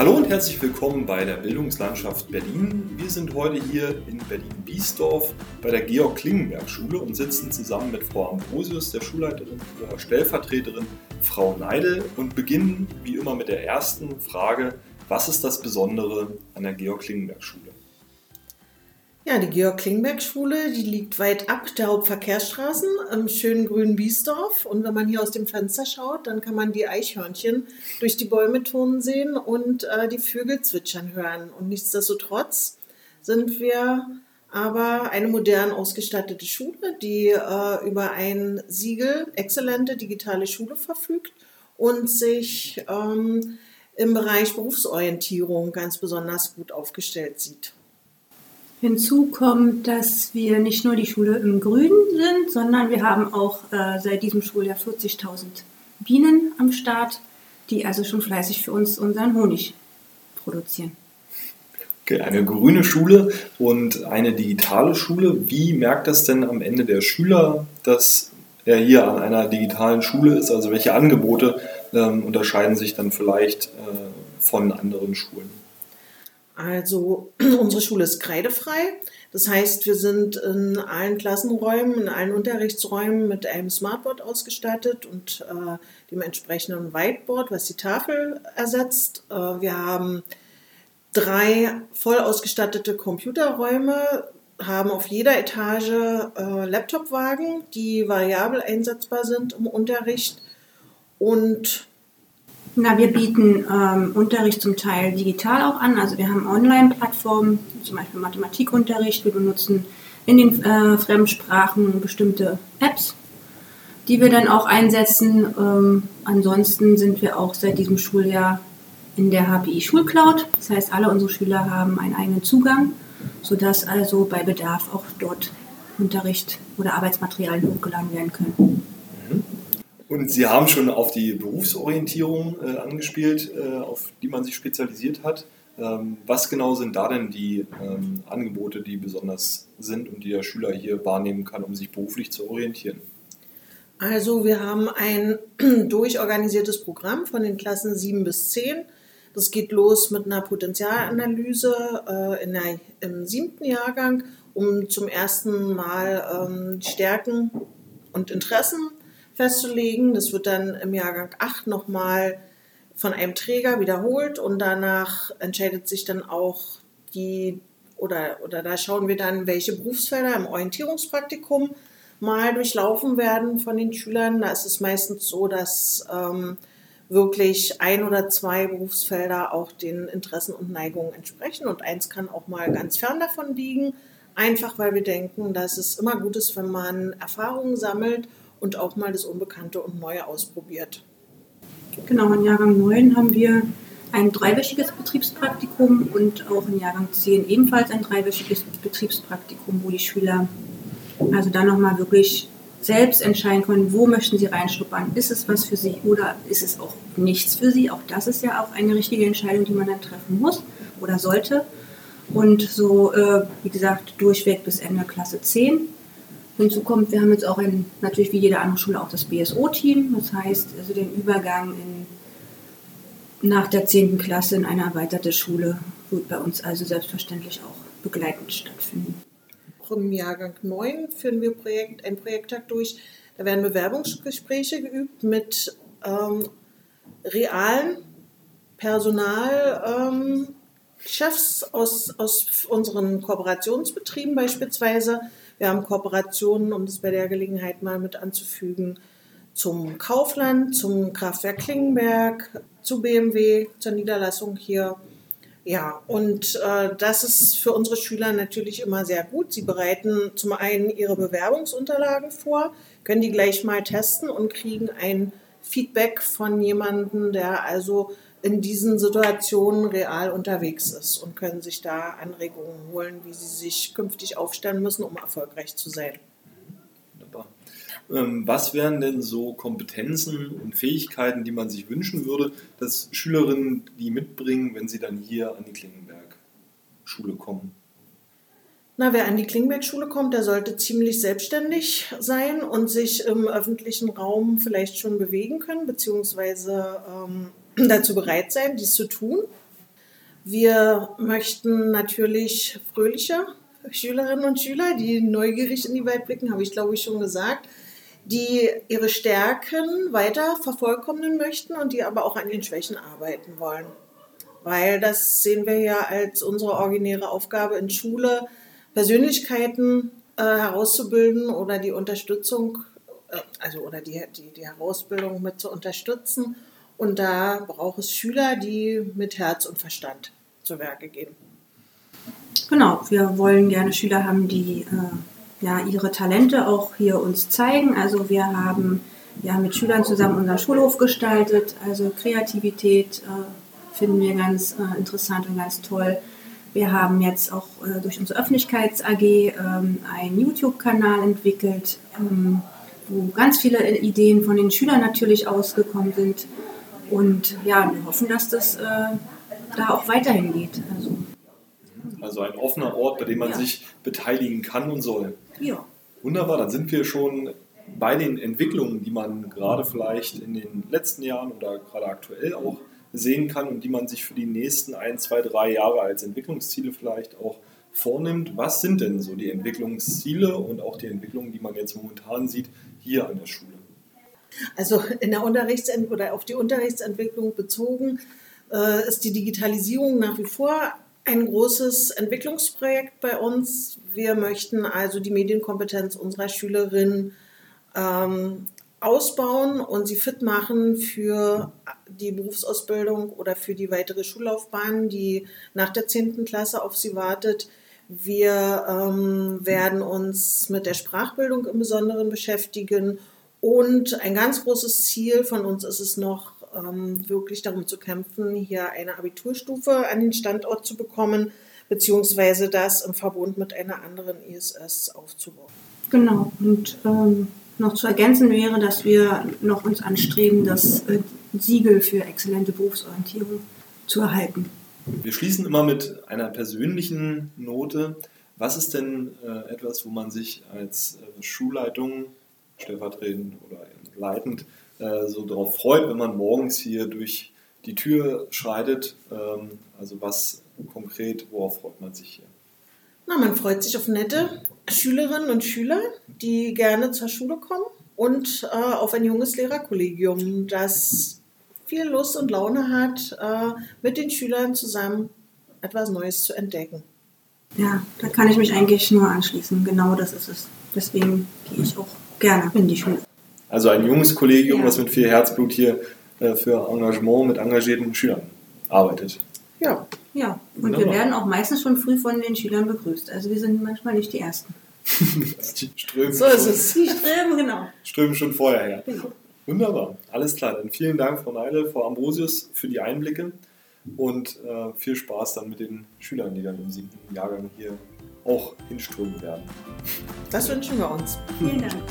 Hallo und herzlich willkommen bei der Bildungslandschaft Berlin. Wir sind heute hier in Berlin-Biesdorf bei der Georg-Klingenberg-Schule und sitzen zusammen mit Frau Ambrosius, der Schulleiterin, ihrer Stellvertreterin Frau Neidel und beginnen wie immer mit der ersten Frage, was ist das Besondere an der Georg-Klingenberg-Schule? Ja, die Georg-Klingberg-Schule, die liegt weit ab der Hauptverkehrsstraßen im schönen grünen Biesdorf. Und wenn man hier aus dem Fenster schaut, dann kann man die Eichhörnchen durch die Bäume turnen sehen und äh, die Vögel zwitschern hören. Und nichtsdestotrotz sind wir aber eine modern ausgestattete Schule, die äh, über ein Siegel Exzellente digitale Schule verfügt und sich ähm, im Bereich Berufsorientierung ganz besonders gut aufgestellt sieht. Hinzu kommt, dass wir nicht nur die Schule im Grünen sind, sondern wir haben auch äh, seit diesem Schuljahr 40.000 Bienen am Start, die also schon fleißig für uns unseren Honig produzieren. Okay, eine grüne Schule und eine digitale Schule. Wie merkt das denn am Ende der Schüler, dass er hier an einer digitalen Schule ist? Also welche Angebote ähm, unterscheiden sich dann vielleicht äh, von anderen Schulen? Also unsere Schule ist kreidefrei. Das heißt, wir sind in allen Klassenräumen, in allen Unterrichtsräumen mit einem Smartboard ausgestattet und äh, dem entsprechenden Whiteboard, was die Tafel ersetzt. Äh, wir haben drei voll ausgestattete Computerräume, haben auf jeder Etage äh, Laptopwagen, die variabel einsetzbar sind im Unterricht und na, wir bieten ähm, Unterricht zum Teil digital auch an. Also wir haben Online-Plattformen, zum Beispiel Mathematikunterricht. Wir benutzen in den äh, Fremdsprachen bestimmte Apps, die wir dann auch einsetzen. Ähm, ansonsten sind wir auch seit diesem Schuljahr in der HPI Schulcloud. Das heißt, alle unsere Schüler haben einen eigenen Zugang, sodass also bei Bedarf auch dort Unterricht oder Arbeitsmaterialien hochgeladen werden können. Und Sie haben schon auf die Berufsorientierung äh, angespielt, äh, auf die man sich spezialisiert hat. Ähm, was genau sind da denn die ähm, Angebote, die besonders sind und die der Schüler hier wahrnehmen kann, um sich beruflich zu orientieren? Also wir haben ein durchorganisiertes Programm von den Klassen 7 bis 10. Das geht los mit einer Potenzialanalyse äh, in der, im siebten Jahrgang, um zum ersten Mal ähm, Stärken und Interessen festzulegen. Das wird dann im Jahrgang 8 nochmal von einem Träger wiederholt und danach entscheidet sich dann auch die, oder, oder da schauen wir dann, welche Berufsfelder im Orientierungspraktikum mal durchlaufen werden von den Schülern. Da ist es meistens so, dass ähm, wirklich ein oder zwei Berufsfelder auch den Interessen und Neigungen entsprechen und eins kann auch mal ganz fern davon liegen. Einfach weil wir denken, dass es immer gut ist, wenn man Erfahrungen sammelt und auch mal das Unbekannte und Neue ausprobiert. Genau, in Jahrgang 9 haben wir ein dreiwöchiges Betriebspraktikum und auch in Jahrgang 10 ebenfalls ein dreiwöchiges Betriebspraktikum, wo die Schüler also dann nochmal wirklich selbst entscheiden können, wo möchten sie reinschnuppern. Ist es was für sie oder ist es auch nichts für sie? Auch das ist ja auch eine richtige Entscheidung, die man dann treffen muss oder sollte. Und so, äh, wie gesagt, durchweg bis Ende Klasse 10. Hinzu kommt, wir haben jetzt auch ein, natürlich wie jede andere Schule auch das BSO-Team, das heißt also den Übergang in, nach der 10. Klasse in eine erweiterte Schule wird bei uns also selbstverständlich auch begleitend stattfinden. Im Jahrgang 9 führen wir Projekt, einen Projekttag durch. Da werden Bewerbungsgespräche geübt mit ähm, realen Personalchefs ähm, aus, aus unseren Kooperationsbetrieben beispielsweise wir haben Kooperationen, um das bei der Gelegenheit mal mit anzufügen, zum Kaufland, zum Kraftwerk Klingenberg, zu BMW, zur Niederlassung hier. Ja, und äh, das ist für unsere Schüler natürlich immer sehr gut. Sie bereiten zum einen ihre Bewerbungsunterlagen vor, können die gleich mal testen und kriegen ein Feedback von jemandem, der also in diesen Situationen real unterwegs ist und können sich da Anregungen holen, wie sie sich künftig aufstellen müssen, um erfolgreich zu sein. Wunderbar. Ähm, was wären denn so Kompetenzen und Fähigkeiten, die man sich wünschen würde, dass Schülerinnen die mitbringen, wenn sie dann hier an die Klingenberg-Schule kommen? Na, wer an die Klingenberg-Schule kommt, der sollte ziemlich selbstständig sein und sich im öffentlichen Raum vielleicht schon bewegen können, beziehungsweise ähm, dazu bereit sein, dies zu tun. Wir möchten natürlich fröhliche Schülerinnen und Schüler, die neugierig in die Welt blicken, habe ich glaube ich schon gesagt, die ihre Stärken weiter vervollkommnen möchten und die aber auch an ihren Schwächen arbeiten wollen. Weil das sehen wir ja als unsere originäre Aufgabe in Schule, Persönlichkeiten äh, herauszubilden oder die Unterstützung, äh, also oder die, die, die Herausbildung mit zu unterstützen. Und da braucht es Schüler, die mit Herz und Verstand zu Werke gehen. Genau, wir wollen gerne Schüler haben, die äh, ja, ihre Talente auch hier uns zeigen. Also wir haben ja mit Schülern zusammen unseren Schulhof gestaltet. Also Kreativität äh, finden wir ganz äh, interessant und ganz toll. Wir haben jetzt auch äh, durch unsere Öffentlichkeits-AG ähm, einen YouTube-Kanal entwickelt, ähm, wo ganz viele Ideen von den Schülern natürlich ausgekommen sind. Und ja, wir hoffen, dass das äh, da auch weiterhin geht. Also, also ein offener Ort, bei dem man ja. sich beteiligen kann und soll. Ja. Wunderbar, dann sind wir schon bei den Entwicklungen, die man gerade vielleicht in den letzten Jahren oder gerade aktuell auch sehen kann und die man sich für die nächsten ein, zwei, drei Jahre als Entwicklungsziele vielleicht auch vornimmt. Was sind denn so die Entwicklungsziele und auch die Entwicklungen, die man jetzt momentan sieht hier an der Schule? Also in der Unterrichtsent oder auf die Unterrichtsentwicklung bezogen äh, ist die Digitalisierung nach wie vor ein großes Entwicklungsprojekt bei uns. Wir möchten also die Medienkompetenz unserer Schülerinnen ähm, ausbauen und sie fit machen für die Berufsausbildung oder für die weitere Schullaufbahn, die nach der 10. Klasse auf sie wartet. Wir ähm, werden uns mit der Sprachbildung im Besonderen beschäftigen und ein ganz großes Ziel von uns ist es noch, ähm, wirklich darum zu kämpfen, hier eine Abiturstufe an den Standort zu bekommen, beziehungsweise das im Verbund mit einer anderen ISS aufzubauen. Genau, und ähm, noch zu ergänzen wäre, dass wir noch uns anstreben, das äh, Siegel für exzellente Berufsorientierung zu erhalten. Wir schließen immer mit einer persönlichen Note. Was ist denn äh, etwas, wo man sich als äh, Schulleitung stellvertretend oder leitend äh, so darauf freut, wenn man morgens hier durch die Tür schreitet? Ähm, also was konkret, worauf freut man sich hier? Na, man freut sich auf nette Schülerinnen und Schüler, die gerne zur Schule kommen und äh, auf ein junges Lehrerkollegium, das viel Lust und Laune hat, äh, mit den Schülern zusammen etwas Neues zu entdecken. Ja, da kann ich mich eigentlich nur anschließen. Genau das ist es. Deswegen gehe ich auch gerne in die Schule. Also ein junges Kollegium, ja. das mit viel Herzblut hier äh, für Engagement mit engagierten Schülern arbeitet. Ja. Ja, und Wunderbar. wir werden auch meistens schon früh von den Schülern begrüßt. Also wir sind manchmal nicht die Ersten. die strömen so ist es. Die strömen, genau. Strömen schon vorher her. Genau. Wunderbar, alles klar. Dann vielen Dank, Frau Neile, Frau Ambrosius, für die Einblicke und äh, viel Spaß dann mit den Schülern, die dann im siebten Jahrgang hier auch hinströmen werden. Das wünschen wir uns. Vielen Dank.